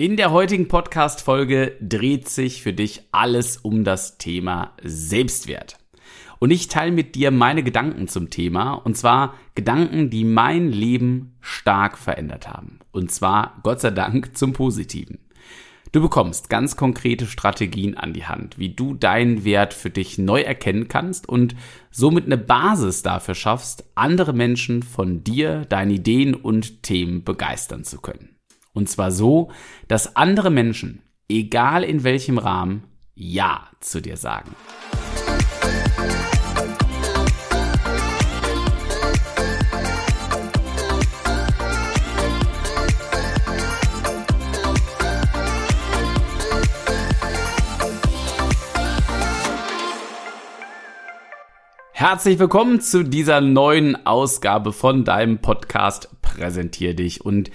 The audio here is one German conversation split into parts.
In der heutigen Podcast-Folge dreht sich für dich alles um das Thema Selbstwert. Und ich teile mit dir meine Gedanken zum Thema, und zwar Gedanken, die mein Leben stark verändert haben. Und zwar, Gott sei Dank, zum Positiven. Du bekommst ganz konkrete Strategien an die Hand, wie du deinen Wert für dich neu erkennen kannst und somit eine Basis dafür schaffst, andere Menschen von dir, deinen Ideen und Themen begeistern zu können. Und zwar so, dass andere Menschen, egal in welchem Rahmen, Ja zu dir sagen. Herzlich willkommen zu dieser neuen Ausgabe von deinem Podcast Präsentier dich und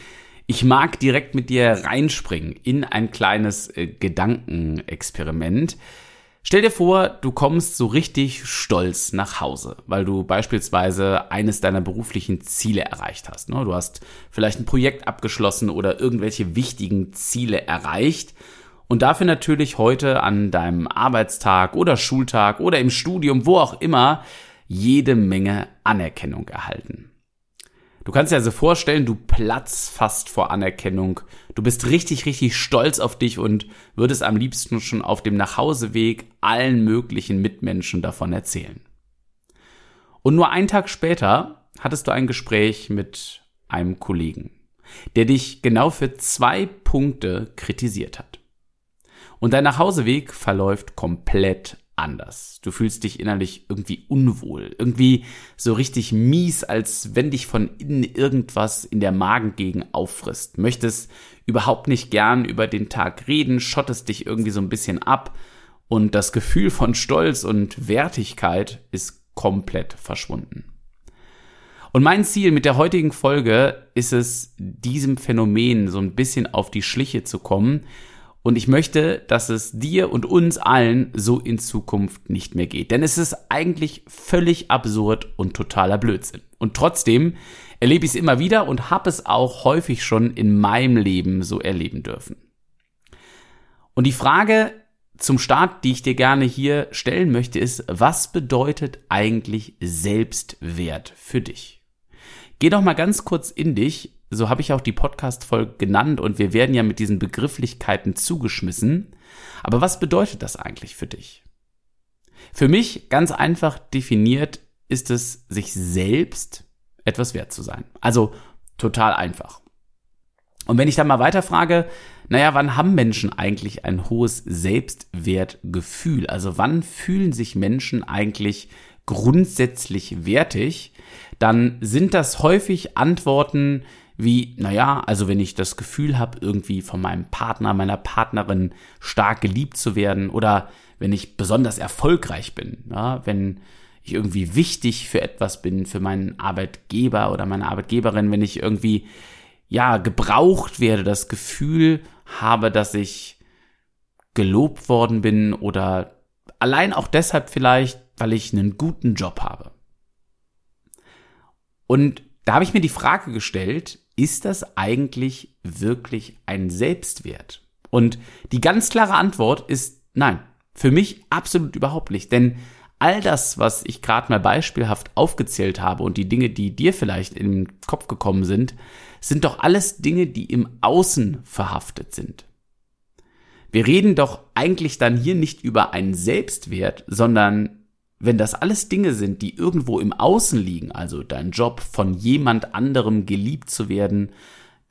ich mag direkt mit dir reinspringen in ein kleines äh, Gedankenexperiment. Stell dir vor, du kommst so richtig stolz nach Hause, weil du beispielsweise eines deiner beruflichen Ziele erreicht hast. Ne? Du hast vielleicht ein Projekt abgeschlossen oder irgendwelche wichtigen Ziele erreicht und dafür natürlich heute an deinem Arbeitstag oder Schultag oder im Studium, wo auch immer, jede Menge Anerkennung erhalten. Du kannst dir also vorstellen, du platzt fast vor Anerkennung. Du bist richtig, richtig stolz auf dich und würdest am liebsten schon auf dem Nachhauseweg allen möglichen Mitmenschen davon erzählen. Und nur einen Tag später hattest du ein Gespräch mit einem Kollegen, der dich genau für zwei Punkte kritisiert hat. Und dein Nachhauseweg verläuft komplett anders. Du fühlst dich innerlich irgendwie unwohl, irgendwie so richtig mies, als wenn dich von innen irgendwas in der Magengegend auffrisst. Möchtest überhaupt nicht gern über den Tag reden, schottest dich irgendwie so ein bisschen ab und das Gefühl von Stolz und Wertigkeit ist komplett verschwunden. Und mein Ziel mit der heutigen Folge ist es, diesem Phänomen so ein bisschen auf die Schliche zu kommen und ich möchte, dass es dir und uns allen so in Zukunft nicht mehr geht. Denn es ist eigentlich völlig absurd und totaler Blödsinn. Und trotzdem erlebe ich es immer wieder und habe es auch häufig schon in meinem Leben so erleben dürfen. Und die Frage zum Start, die ich dir gerne hier stellen möchte, ist, was bedeutet eigentlich Selbstwert für dich? Geh doch mal ganz kurz in dich so habe ich auch die Podcast-Folge genannt und wir werden ja mit diesen Begrifflichkeiten zugeschmissen. Aber was bedeutet das eigentlich für dich? Für mich ganz einfach definiert ist es, sich selbst etwas wert zu sein. Also total einfach. Und wenn ich dann mal weiterfrage, naja, wann haben Menschen eigentlich ein hohes Selbstwertgefühl? Also wann fühlen sich Menschen eigentlich grundsätzlich wertig? Dann sind das häufig Antworten, wie, naja, also wenn ich das Gefühl habe, irgendwie von meinem Partner, meiner Partnerin stark geliebt zu werden oder wenn ich besonders erfolgreich bin, ja, wenn ich irgendwie wichtig für etwas bin, für meinen Arbeitgeber oder meine Arbeitgeberin, wenn ich irgendwie, ja, gebraucht werde, das Gefühl habe, dass ich gelobt worden bin oder allein auch deshalb vielleicht, weil ich einen guten Job habe. Und da habe ich mir die Frage gestellt, ist das eigentlich wirklich ein Selbstwert? Und die ganz klare Antwort ist nein. Für mich absolut überhaupt nicht. Denn all das, was ich gerade mal beispielhaft aufgezählt habe und die Dinge, die dir vielleicht in den Kopf gekommen sind, sind doch alles Dinge, die im Außen verhaftet sind. Wir reden doch eigentlich dann hier nicht über einen Selbstwert, sondern wenn das alles Dinge sind, die irgendwo im Außen liegen, also dein Job von jemand anderem geliebt zu werden,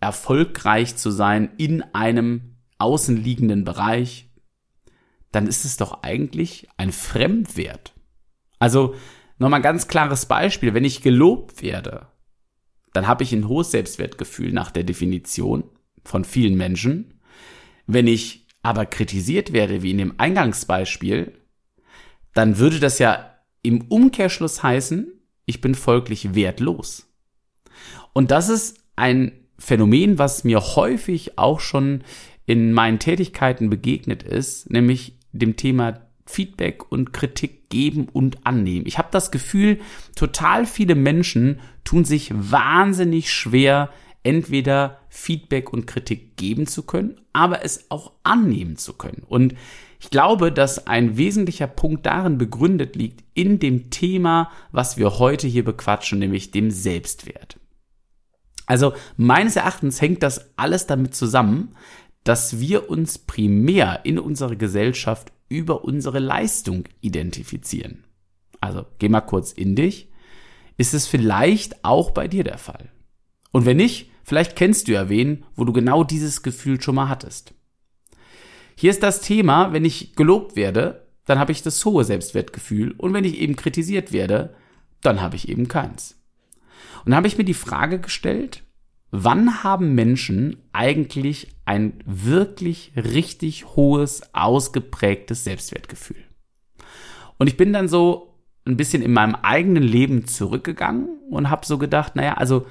erfolgreich zu sein in einem außenliegenden Bereich, dann ist es doch eigentlich ein Fremdwert. Also nochmal ganz klares Beispiel, wenn ich gelobt werde, dann habe ich ein hohes Selbstwertgefühl nach der Definition von vielen Menschen. Wenn ich aber kritisiert werde, wie in dem Eingangsbeispiel, dann würde das ja im Umkehrschluss heißen, ich bin folglich wertlos. Und das ist ein Phänomen, was mir häufig auch schon in meinen Tätigkeiten begegnet ist, nämlich dem Thema Feedback und Kritik geben und annehmen. Ich habe das Gefühl, total viele Menschen tun sich wahnsinnig schwer, entweder Feedback und Kritik geben zu können, aber es auch annehmen zu können. Und ich glaube, dass ein wesentlicher Punkt darin begründet liegt in dem Thema, was wir heute hier bequatschen, nämlich dem Selbstwert. Also meines Erachtens hängt das alles damit zusammen, dass wir uns primär in unserer Gesellschaft über unsere Leistung identifizieren. Also geh mal kurz in dich. Ist es vielleicht auch bei dir der Fall? Und wenn nicht, vielleicht kennst du ja wen, wo du genau dieses Gefühl schon mal hattest. Hier ist das Thema, wenn ich gelobt werde, dann habe ich das hohe Selbstwertgefühl und wenn ich eben kritisiert werde, dann habe ich eben keins. Und da habe ich mir die Frage gestellt, wann haben Menschen eigentlich ein wirklich richtig hohes, ausgeprägtes Selbstwertgefühl? Und ich bin dann so ein bisschen in meinem eigenen Leben zurückgegangen und habe so gedacht, naja, also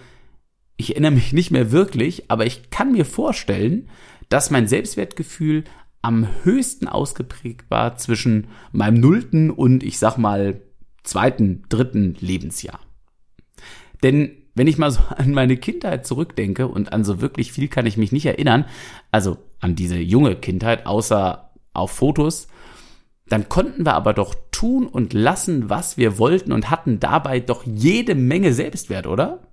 ich erinnere mich nicht mehr wirklich, aber ich kann mir vorstellen, dass mein Selbstwertgefühl am höchsten ausgeprägt war zwischen meinem nullten und ich sag mal zweiten, dritten Lebensjahr. Denn wenn ich mal so an meine Kindheit zurückdenke und an so wirklich viel kann ich mich nicht erinnern, also an diese junge Kindheit, außer auf Fotos, dann konnten wir aber doch tun und lassen, was wir wollten und hatten dabei doch jede Menge Selbstwert, oder?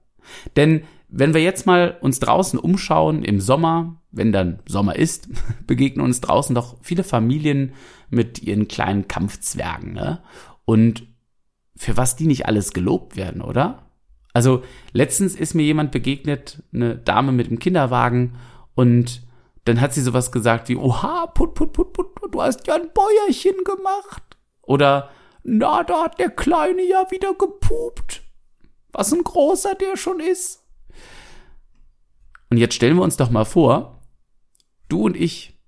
Denn wenn wir jetzt mal uns draußen umschauen im Sommer, wenn dann Sommer ist, begegnen uns draußen doch viele Familien mit ihren kleinen Kampfzwergen. Ne? Und für was die nicht alles gelobt werden, oder? Also letztens ist mir jemand begegnet, eine Dame mit dem Kinderwagen und dann hat sie sowas gesagt wie, oha, put, put, put, put, du hast ja ein Bäuerchen gemacht. Oder, na, da hat der Kleine ja wieder gepupt. Was ein großer der schon ist. Und jetzt stellen wir uns doch mal vor, du und ich,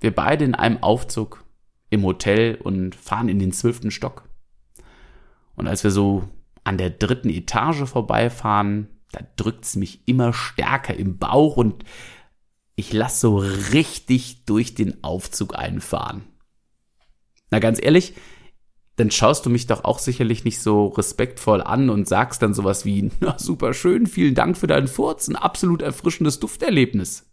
wir beide in einem Aufzug im Hotel und fahren in den zwölften Stock. Und als wir so an der dritten Etage vorbeifahren, da drückt's mich immer stärker im Bauch und ich lass so richtig durch den Aufzug einfahren. Na ganz ehrlich, dann schaust du mich doch auch sicherlich nicht so respektvoll an und sagst dann sowas wie, na super schön, vielen Dank für deinen Furz, ein absolut erfrischendes Dufterlebnis.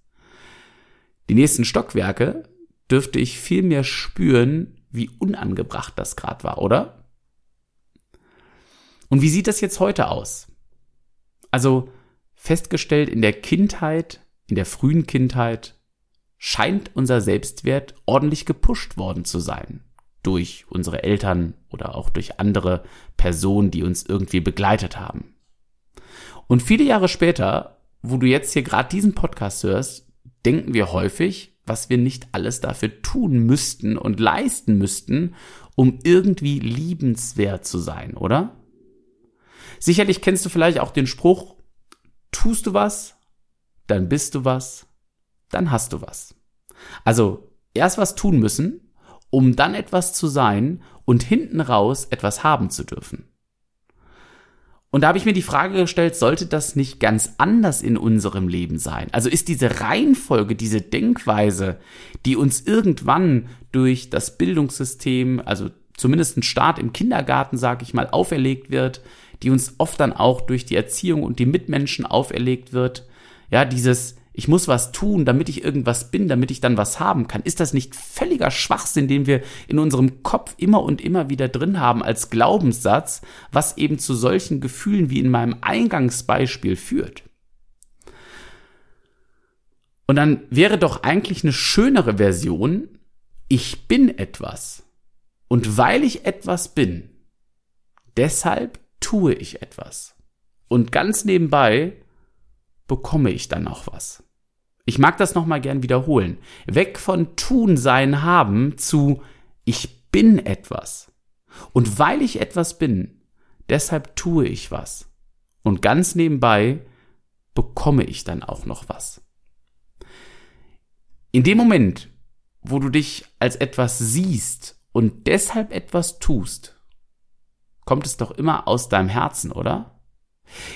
Die nächsten Stockwerke dürfte ich viel mehr spüren, wie unangebracht das gerade war, oder? Und wie sieht das jetzt heute aus? Also festgestellt in der Kindheit, in der frühen Kindheit, scheint unser Selbstwert ordentlich gepusht worden zu sein. Durch unsere Eltern oder auch durch andere Personen, die uns irgendwie begleitet haben. Und viele Jahre später, wo du jetzt hier gerade diesen Podcast hörst, denken wir häufig, was wir nicht alles dafür tun müssten und leisten müssten, um irgendwie liebenswert zu sein, oder? Sicherlich kennst du vielleicht auch den Spruch, tust du was, dann bist du was, dann hast du was. Also erst was tun müssen, um dann etwas zu sein und hinten raus etwas haben zu dürfen. Und da habe ich mir die Frage gestellt, sollte das nicht ganz anders in unserem Leben sein? Also ist diese Reihenfolge, diese Denkweise, die uns irgendwann durch das Bildungssystem, also zumindest ein Start im Kindergarten, sage ich mal, auferlegt wird, die uns oft dann auch durch die Erziehung und die Mitmenschen auferlegt wird. Ja, dieses, ich muss was tun, damit ich irgendwas bin, damit ich dann was haben kann. Ist das nicht völliger Schwachsinn, den wir in unserem Kopf immer und immer wieder drin haben als Glaubenssatz, was eben zu solchen Gefühlen wie in meinem Eingangsbeispiel führt? Und dann wäre doch eigentlich eine schönere Version, ich bin etwas. Und weil ich etwas bin, deshalb tue ich etwas. Und ganz nebenbei bekomme ich dann auch was. Ich mag das nochmal gern wiederholen. Weg von tun, sein, haben zu ich bin etwas. Und weil ich etwas bin, deshalb tue ich was. Und ganz nebenbei bekomme ich dann auch noch was. In dem Moment, wo du dich als etwas siehst und deshalb etwas tust, kommt es doch immer aus deinem Herzen, oder?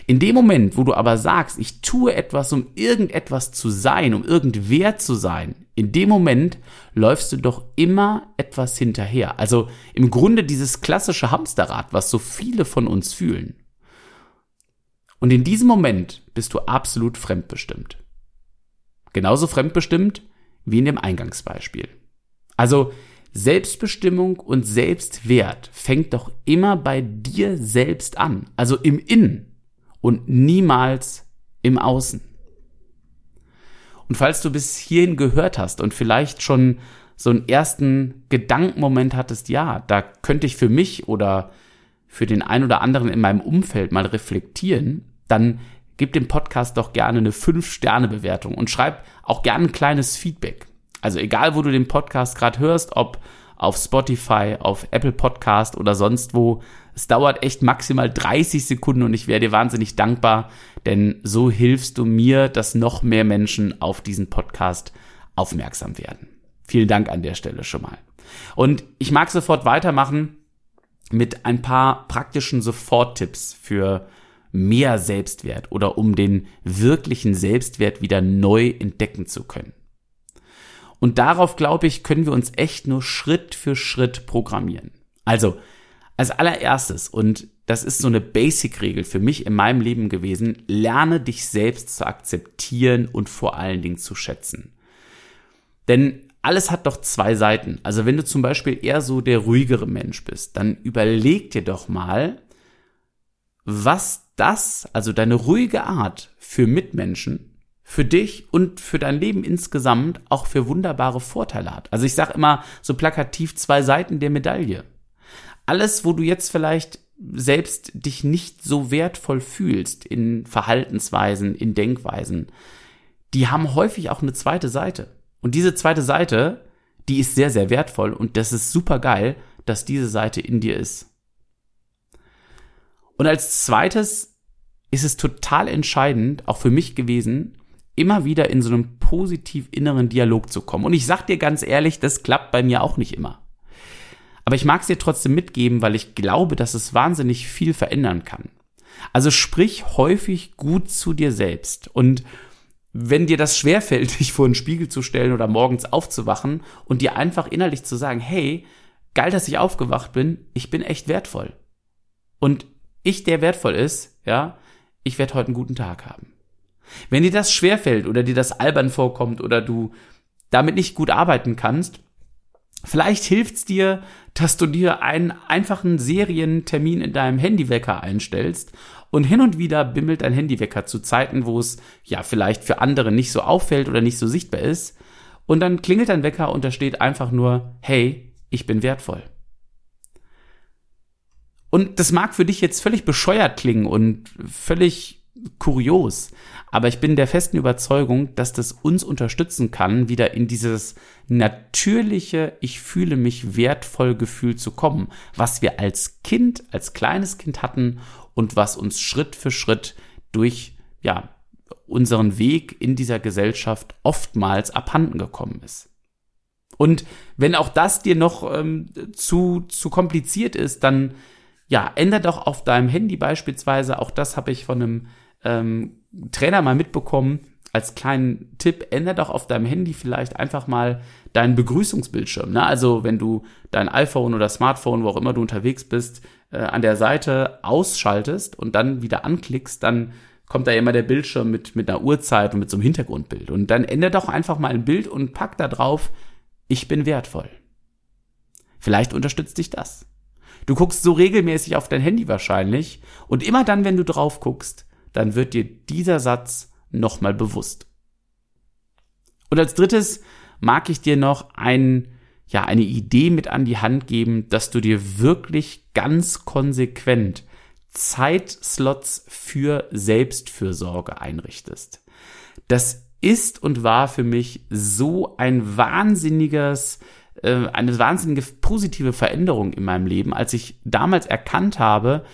In dem Moment, wo du aber sagst, ich tue etwas, um irgendetwas zu sein, um irgendwer zu sein, in dem Moment läufst du doch immer etwas hinterher. Also im Grunde dieses klassische Hamsterrad, was so viele von uns fühlen. Und in diesem Moment bist du absolut fremdbestimmt. genauso fremdbestimmt wie in dem Eingangsbeispiel. Also Selbstbestimmung und Selbstwert fängt doch immer bei dir selbst an, also im Innen und niemals im Außen. Und falls du bis hierhin gehört hast und vielleicht schon so einen ersten Gedankenmoment hattest, ja, da könnte ich für mich oder für den einen oder anderen in meinem Umfeld mal reflektieren, dann gib dem Podcast doch gerne eine 5-Sterne-Bewertung und schreib auch gerne ein kleines Feedback. Also egal, wo du den Podcast gerade hörst, ob auf Spotify, auf Apple Podcast oder sonst wo, es dauert echt maximal 30 Sekunden und ich wäre dir wahnsinnig dankbar, denn so hilfst du mir, dass noch mehr Menschen auf diesen Podcast aufmerksam werden. Vielen Dank an der Stelle schon mal. Und ich mag sofort weitermachen mit ein paar praktischen Soforttipps für mehr Selbstwert oder um den wirklichen Selbstwert wieder neu entdecken zu können. Und darauf, glaube ich, können wir uns echt nur Schritt für Schritt programmieren. Also, als allererstes, und das ist so eine Basic-Regel für mich in meinem Leben gewesen, lerne dich selbst zu akzeptieren und vor allen Dingen zu schätzen. Denn alles hat doch zwei Seiten. Also wenn du zum Beispiel eher so der ruhigere Mensch bist, dann überleg dir doch mal, was das, also deine ruhige Art für Mitmenschen für dich und für dein Leben insgesamt auch für wunderbare Vorteile hat. Also ich sage immer so plakativ zwei Seiten der Medaille. Alles, wo du jetzt vielleicht selbst dich nicht so wertvoll fühlst in Verhaltensweisen, in Denkweisen, die haben häufig auch eine zweite Seite. Und diese zweite Seite, die ist sehr, sehr wertvoll und das ist super geil, dass diese Seite in dir ist. Und als zweites ist es total entscheidend, auch für mich gewesen, immer wieder in so einem positiv inneren Dialog zu kommen. Und ich sag dir ganz ehrlich, das klappt bei mir auch nicht immer. Aber ich mag es dir trotzdem mitgeben, weil ich glaube, dass es wahnsinnig viel verändern kann. Also sprich häufig gut zu dir selbst. Und wenn dir das schwerfällt, dich vor einen Spiegel zu stellen oder morgens aufzuwachen und dir einfach innerlich zu sagen, hey, geil, dass ich aufgewacht bin, ich bin echt wertvoll. Und ich, der wertvoll ist, ja, ich werde heute einen guten Tag haben. Wenn dir das schwerfällt oder dir das albern vorkommt oder du damit nicht gut arbeiten kannst, vielleicht hilft's dir, dass du dir einen einfachen Serientermin in deinem Handywecker einstellst und hin und wieder bimmelt dein Handywecker zu Zeiten, wo es ja vielleicht für andere nicht so auffällt oder nicht so sichtbar ist. Und dann klingelt dein Wecker und da steht einfach nur, hey, ich bin wertvoll. Und das mag für dich jetzt völlig bescheuert klingen und völlig kurios. Aber ich bin der festen Überzeugung, dass das uns unterstützen kann, wieder in dieses natürliche, ich fühle mich wertvoll Gefühl zu kommen, was wir als Kind, als kleines Kind hatten und was uns Schritt für Schritt durch, ja, unseren Weg in dieser Gesellschaft oftmals abhanden gekommen ist. Und wenn auch das dir noch ähm, zu, zu kompliziert ist, dann ja, ändere doch auf deinem Handy beispielsweise, auch das habe ich von einem ähm, Trainer mal mitbekommen, als kleinen Tipp, ändere doch auf deinem Handy vielleicht einfach mal deinen Begrüßungsbildschirm. Ne? Also wenn du dein iPhone oder Smartphone, wo auch immer du unterwegs bist, äh, an der Seite ausschaltest und dann wieder anklickst, dann kommt da immer der Bildschirm mit, mit einer Uhrzeit und mit so einem Hintergrundbild. Und dann ändere doch einfach mal ein Bild und pack da drauf, ich bin wertvoll. Vielleicht unterstützt dich das. Du guckst so regelmäßig auf dein Handy wahrscheinlich und immer dann, wenn du drauf guckst, dann wird dir dieser Satz nochmal bewusst. Und als drittes mag ich dir noch ein, ja, eine Idee mit an die Hand geben, dass du dir wirklich ganz konsequent Zeitslots für Selbstfürsorge einrichtest. Das ist und war für mich so ein wahnsinniges, äh, eine wahnsinnige positive Veränderung in meinem Leben, als ich damals erkannt habe,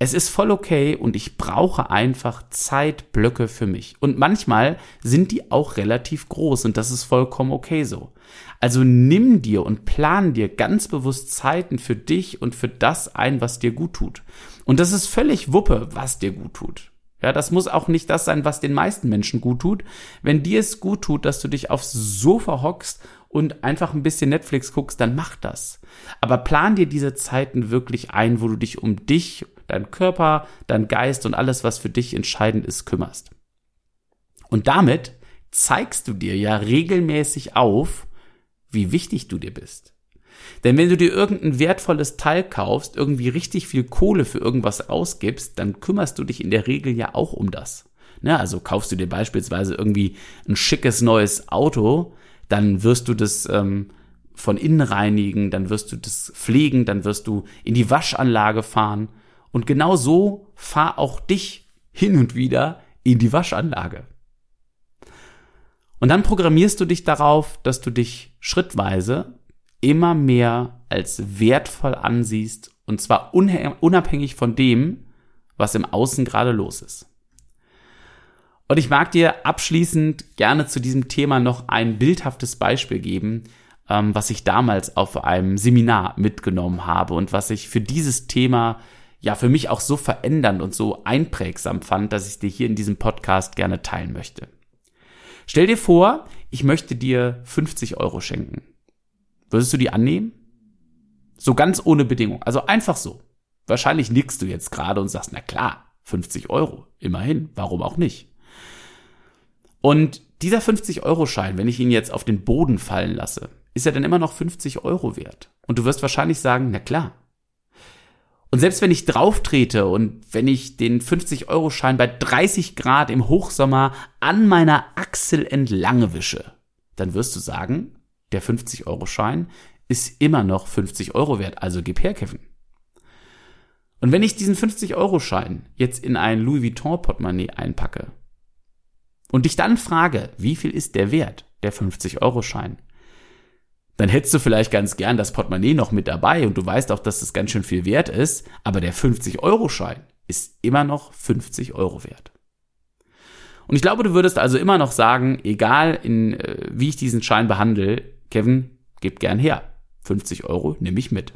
es ist voll okay und ich brauche einfach Zeitblöcke für mich. Und manchmal sind die auch relativ groß und das ist vollkommen okay so. Also nimm dir und plan dir ganz bewusst Zeiten für dich und für das ein, was dir gut tut. Und das ist völlig Wuppe, was dir gut tut. Ja, das muss auch nicht das sein, was den meisten Menschen gut tut. Wenn dir es gut tut, dass du dich aufs Sofa hockst und einfach ein bisschen Netflix guckst, dann mach das. Aber plan dir diese Zeiten wirklich ein, wo du dich um dich dein Körper, dein Geist und alles, was für dich entscheidend ist, kümmerst. Und damit zeigst du dir ja regelmäßig auf, wie wichtig du dir bist. Denn wenn du dir irgendein wertvolles Teil kaufst, irgendwie richtig viel Kohle für irgendwas ausgibst, dann kümmerst du dich in der Regel ja auch um das. Ne, also kaufst du dir beispielsweise irgendwie ein schickes neues Auto, dann wirst du das ähm, von innen reinigen, dann wirst du das pflegen, dann wirst du in die Waschanlage fahren. Und genau so fahr auch dich hin und wieder in die Waschanlage. Und dann programmierst du dich darauf, dass du dich schrittweise immer mehr als wertvoll ansiehst und zwar unabhängig von dem, was im Außen gerade los ist. Und ich mag dir abschließend gerne zu diesem Thema noch ein bildhaftes Beispiel geben, ähm, was ich damals auf einem Seminar mitgenommen habe und was ich für dieses Thema ja für mich auch so verändernd und so einprägsam fand, dass ich dir hier in diesem Podcast gerne teilen möchte. Stell dir vor, ich möchte dir 50 Euro schenken. Würdest du die annehmen? So ganz ohne Bedingung. Also einfach so. Wahrscheinlich nickst du jetzt gerade und sagst, na klar, 50 Euro. Immerhin. Warum auch nicht? Und dieser 50-Euro-Schein, wenn ich ihn jetzt auf den Boden fallen lasse, ist er dann immer noch 50 Euro wert. Und du wirst wahrscheinlich sagen, na klar. Und selbst wenn ich drauf trete und wenn ich den 50-Euro-Schein bei 30 Grad im Hochsommer an meiner Achsel entlang wische, dann wirst du sagen, der 50-Euro-Schein ist immer noch 50 Euro wert, also gib her, Kevin. Und wenn ich diesen 50-Euro-Schein jetzt in ein Louis Vuitton-Portemonnaie einpacke und dich dann frage, wie viel ist der Wert, der 50-Euro-Schein, dann hättest du vielleicht ganz gern das Portemonnaie noch mit dabei und du weißt auch, dass das ganz schön viel wert ist, aber der 50-Euro-Schein ist immer noch 50 Euro wert. Und ich glaube, du würdest also immer noch sagen, egal in, äh, wie ich diesen Schein behandle, Kevin, gib gern her. 50 Euro nehme ich mit.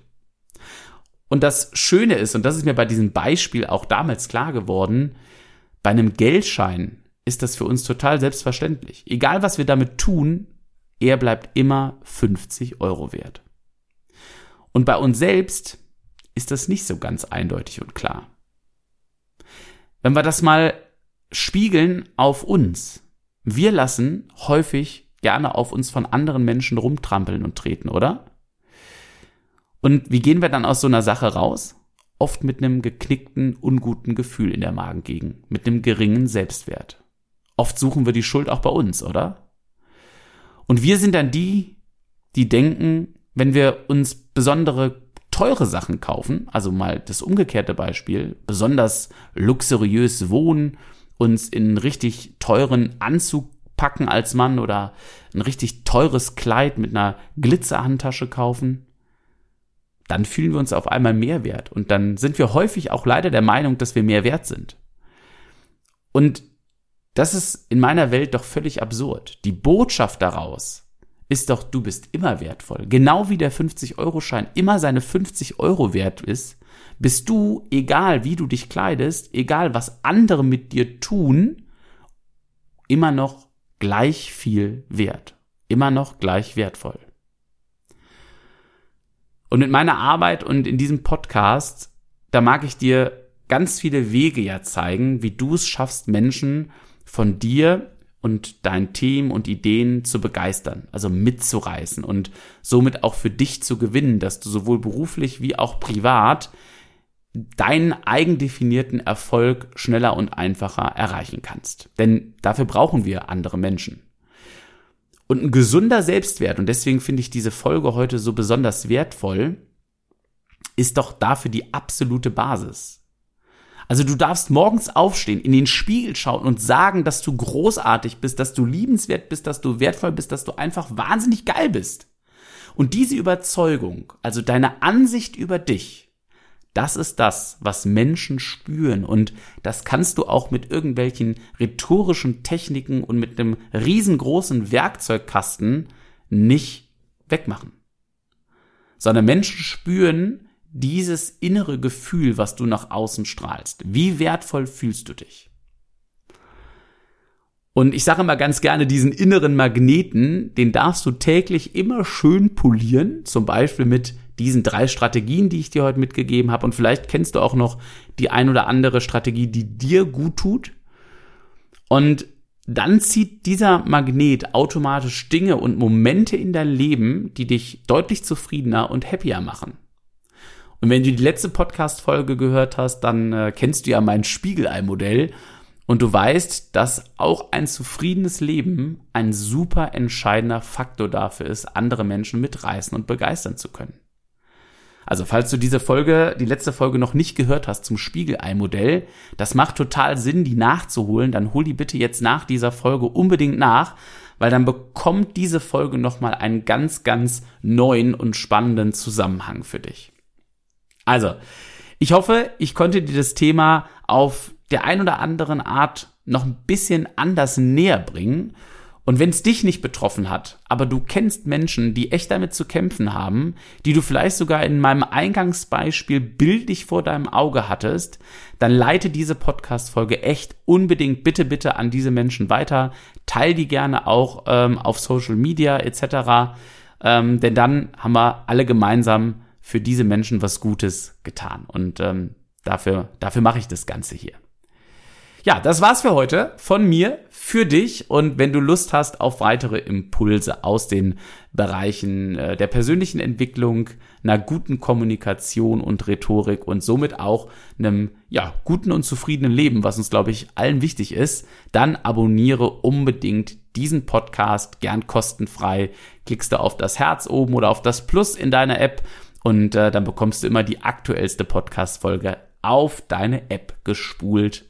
Und das Schöne ist, und das ist mir bei diesem Beispiel auch damals klar geworden, bei einem Geldschein ist das für uns total selbstverständlich. Egal was wir damit tun, er bleibt immer 50 Euro wert. Und bei uns selbst ist das nicht so ganz eindeutig und klar. Wenn wir das mal spiegeln auf uns, wir lassen häufig gerne auf uns von anderen Menschen rumtrampeln und treten, oder? Und wie gehen wir dann aus so einer Sache raus? Oft mit einem geknickten, unguten Gefühl in der Magengegend, mit einem geringen Selbstwert. Oft suchen wir die Schuld auch bei uns, oder? Und wir sind dann die, die denken, wenn wir uns besondere teure Sachen kaufen, also mal das umgekehrte Beispiel, besonders luxuriös wohnen, uns in einen richtig teuren Anzug packen als Mann oder ein richtig teures Kleid mit einer Glitzerhandtasche kaufen, dann fühlen wir uns auf einmal mehr wert und dann sind wir häufig auch leider der Meinung, dass wir mehr wert sind. Und das ist in meiner Welt doch völlig absurd. Die Botschaft daraus ist doch, du bist immer wertvoll. Genau wie der 50-Euro-Schein immer seine 50 Euro wert ist, bist du, egal wie du dich kleidest, egal was andere mit dir tun, immer noch gleich viel wert. Immer noch gleich wertvoll. Und mit meiner Arbeit und in diesem Podcast, da mag ich dir ganz viele Wege ja zeigen, wie du es schaffst, Menschen von dir und dein Team und Ideen zu begeistern, also mitzureißen und somit auch für dich zu gewinnen, dass du sowohl beruflich wie auch privat deinen eigendefinierten Erfolg schneller und einfacher erreichen kannst. Denn dafür brauchen wir andere Menschen. Und ein gesunder Selbstwert, und deswegen finde ich diese Folge heute so besonders wertvoll, ist doch dafür die absolute Basis. Also du darfst morgens aufstehen, in den Spiegel schauen und sagen, dass du großartig bist, dass du liebenswert bist, dass du wertvoll bist, dass du einfach wahnsinnig geil bist. Und diese Überzeugung, also deine Ansicht über dich, das ist das, was Menschen spüren und das kannst du auch mit irgendwelchen rhetorischen Techniken und mit einem riesengroßen Werkzeugkasten nicht wegmachen. Sondern Menschen spüren, dieses innere Gefühl, was du nach außen strahlst. Wie wertvoll fühlst du dich? Und ich sage immer ganz gerne, diesen inneren Magneten, den darfst du täglich immer schön polieren, zum Beispiel mit diesen drei Strategien, die ich dir heute mitgegeben habe. Und vielleicht kennst du auch noch die ein oder andere Strategie, die dir gut tut. Und dann zieht dieser Magnet automatisch Dinge und Momente in dein Leben, die dich deutlich zufriedener und happier machen. Und wenn du die letzte Podcast-Folge gehört hast, dann äh, kennst du ja mein Spiegelei-Modell und du weißt, dass auch ein zufriedenes Leben ein super entscheidender Faktor dafür ist, andere Menschen mitreißen und begeistern zu können. Also falls du diese Folge, die letzte Folge noch nicht gehört hast zum Spiegelei-Modell, das macht total Sinn, die nachzuholen. Dann hol die bitte jetzt nach dieser Folge unbedingt nach, weil dann bekommt diese Folge nochmal einen ganz, ganz neuen und spannenden Zusammenhang für dich. Also, ich hoffe, ich konnte dir das Thema auf der ein oder anderen Art noch ein bisschen anders näher bringen und wenn es dich nicht betroffen hat, aber du kennst Menschen, die echt damit zu kämpfen haben, die du vielleicht sogar in meinem Eingangsbeispiel bildlich vor deinem Auge hattest, dann leite diese Podcast-Folge echt unbedingt bitte, bitte an diese Menschen weiter. Teil die gerne auch ähm, auf Social Media etc. Ähm, denn dann haben wir alle gemeinsam für diese Menschen was Gutes getan. Und ähm, dafür, dafür mache ich das Ganze hier. Ja, das war's für heute von mir für dich. Und wenn du Lust hast auf weitere Impulse aus den Bereichen äh, der persönlichen Entwicklung, einer guten Kommunikation und Rhetorik und somit auch einem ja, guten und zufriedenen Leben, was uns, glaube ich, allen wichtig ist, dann abonniere unbedingt diesen Podcast gern kostenfrei. Klickst du auf das Herz oben oder auf das Plus in deiner App und äh, dann bekommst du immer die aktuellste Podcast-Folge auf deine App gespult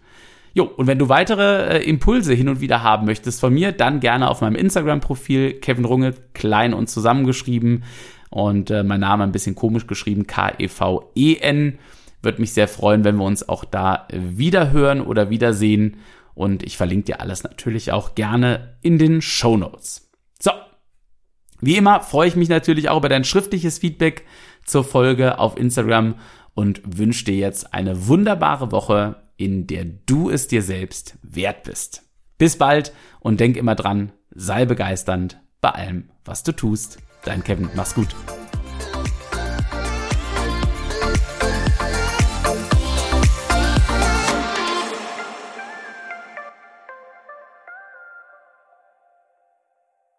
Jo, und wenn du weitere äh, Impulse hin und wieder haben möchtest von mir, dann gerne auf meinem Instagram-Profil Kevin Runge, klein und zusammengeschrieben und äh, mein Name ein bisschen komisch geschrieben, K-E-V-E-N. Würde mich sehr freuen, wenn wir uns auch da wieder hören oder wiedersehen. Und ich verlinke dir alles natürlich auch gerne in den Show Notes. So. Wie immer freue ich mich natürlich auch über dein schriftliches Feedback zur Folge auf Instagram und wünsche dir jetzt eine wunderbare Woche in der du es dir selbst wert bist. Bis bald und denk immer dran, sei begeisternd bei allem, was du tust. Dein Kevin, mach's gut.